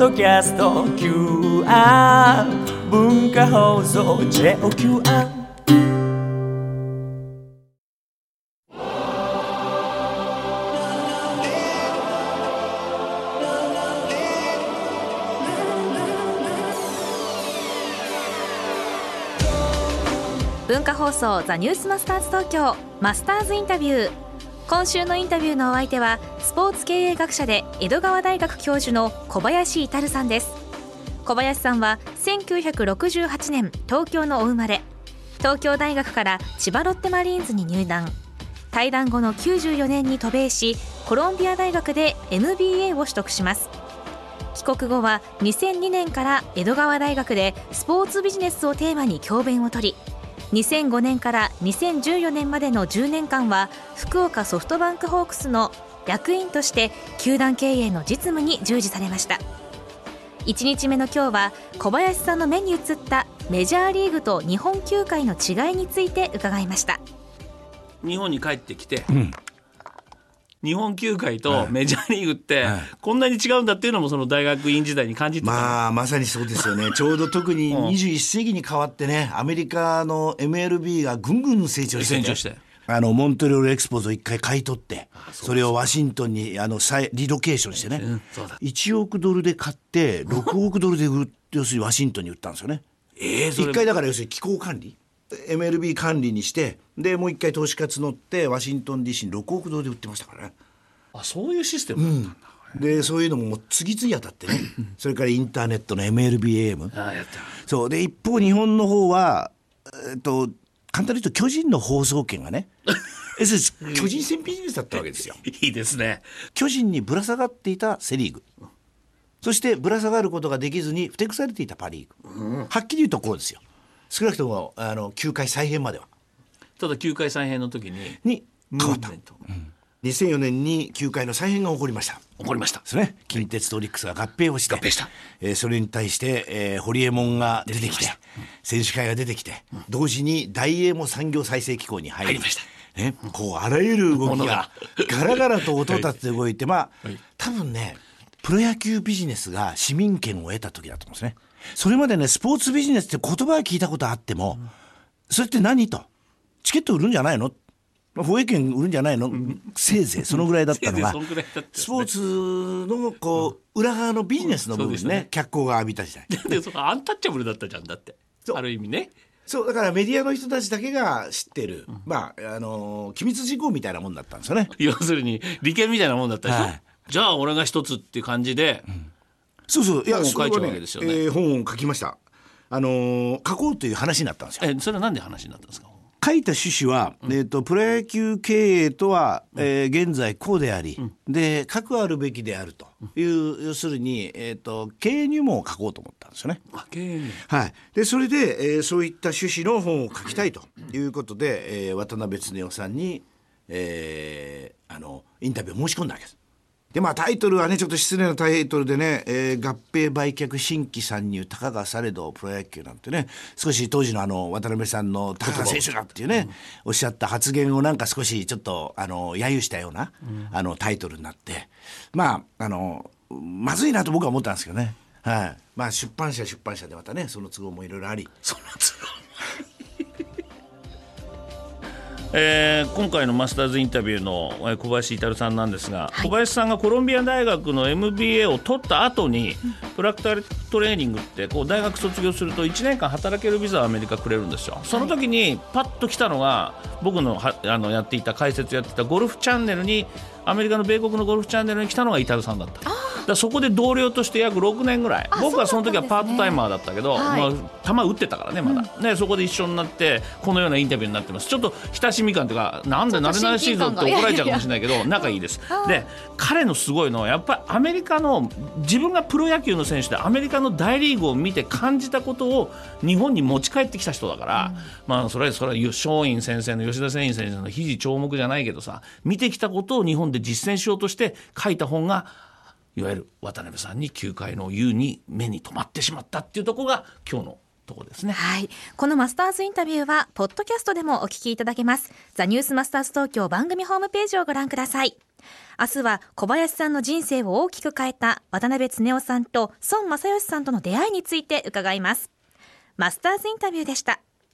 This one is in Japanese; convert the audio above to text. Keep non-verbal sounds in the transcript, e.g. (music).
ドキャスト QR 文化放送 JOQR 文化放送ザニュースマスターズ東京マスターズインタビュー。今週のインタビューのお相手はスポーツ経営学者で江戸川大学教授の小林至さんです。小林さんは1968年東京のお生まれ。東京大学から千葉ロッテマリーンズに入団。退団後の94年に渡米しコロンビア大学で MBA を取得します。帰国後は2002年から江戸川大学でスポーツビジネスをテーマに教鞭を取り2005年から2014年までの10年間は福岡ソフトバンクホークスの役員として球団経営の実務に従事されました。1日目の今日は小林さんの目に映ったメジャーリーグと日本球界の違いについて伺いました。日本に帰ってきて、うん日本球界とメジャーリーグってこんなに違うんだっていうのもその大学院時代に感じてまあまさにそうですよね。(laughs) ちょうど特に21世紀に変わってねアメリカの MLB がぐんぐん成長して、ね、成長して。あのモントリオールエクスポーズを一回買い取ってそれをワシントンにあのリロケーションしてね、うん、1億ドルで買って6億ドルで売要するにワシントンに売ったんですよね。(laughs) えー、一回だから要するに気候管理 MLB 管理にしてでもう一回投資家募ってワシントン DC に6億ドルで売ってましたから。ねあそういうシステムだったんだ、うん、でそういうのも次々当たってね。それからインターネットの MLBAM あやった。そう。で一方日本の方はえっと簡単に言うと巨人の放送権がね (laughs) 巨人戦ビジネスだったわけですよ。いいですね。巨人にぶら下がっていたセ・リーグ。そしてぶら下がることができずにふてくされていたパ・リーグ、うん、はっきり言うとこうですよ少なくともあの球界再編までは。ただ球界再編の時にに変わった、うん、2004年に球界の再編が起こりました。起こりました。ですね近鉄とオリックスが合併をして合併した、えー、それに対して、えー、ホリエモンが出てきて選手会が出てきて、うん、同時に大英も産業再生機構に入りました。ね、こうあらゆる動きがガラガラと音立てて動いて、まあ、多分ねプロ野球ビジネスが市民権を得た時だと思うんですね。それまでね、スポーツビジネスって言葉は聞いたことあっても、それって何と？チケット売るんじゃないの？放映権売るんじゃないの、せいぜいそのぐらいだったのが、スポーツのこう裏側のビジネスの部分ね、脚光が浴びた時代。でそアンタッチャブルだったじゃんだって。ある意味ね。そうだからメディアの人たちだけが知ってる、うん、まああの機密事項みたいなもんだったんですよね。要するに利権みたいなもんだったでしょ？はい、じゃあ俺が一つっていう感じで、うんそうそう。いや本を書いちゃうわけですよね、ねえー、本を書きました。あのー、書こうという話になったんですよ。えそれはなんで話になったんですか？書いた趣旨は、うん、えーと、プロ野球経営とは、うん、えー、現在こうであり、うん、で核あるべきであるという、要するに、えーと、経営入門を書こうと思ったんですよね。はい、でそれで、えー、そういった趣旨の本を書きたいということで、えー、渡辺恒夫さんに、えー、あのインタビューを申し込んだわけです。でまあタイトルはねちょっと失礼なタイトルでね、えー、合併売却新規参入たかがされどプロ野球なんてね少し当時のあの渡辺さんの高川選手がっていうね、うん、おっしゃった発言をなんか少しちょっとあの揶揄したような、うん、あのタイトルになってまああのまずいなと僕は思ったんですけどね。はい、まあ出版社出版社でまたねその都合もいろいろあり。その都合えー、今回のマスターズインタビューの小林至さんなんですが、はい、小林さんがコロンビア大学の MBA を取った後に、プラクタルトレーニングってこう大学卒業すると1年間働けるビザをアメリカくれるんですよ。その時にパッと来たのが僕のはあのやっていた解説やっていたゴルフチャンネルにアメリカの米国のゴルフチャンネルに来たのが至さんだった。だそこで同僚として約6年ぐらい。僕はその時はパートタイマーだったけど、はい、まあ、球打ってたからねまだ、うん、ねそこで一緒になってこのようなインタビューになってます。ちょっと親しみ感というかなんで慣れ慣れしいぞって怒られちゃうかもしれないけど仲いいです。で彼のすごいのはやっぱりアメリカの自分がプロ野球の選手でアメリカの大リーグを見て感じたことを日本に持ち帰ってきた人だから、うん、まあそれはそれは松陰先生の吉田誠院先生の肘長目じゃないけどさ見てきたことを日本で実践しようとして書いた本がいわゆる渡辺さんに球界の優に目に留まってしまったっていうところが今日のとこですね。はい。このマスターズインタビューは、ポッドキャストでもお聞きいただけます。ザニュースマスターズ東京番組ホームページをご覧ください。明日は小林さんの人生を大きく変えた渡辺恒夫さんと孫正義さんとの出会いについて伺いますマスターズインタビューでした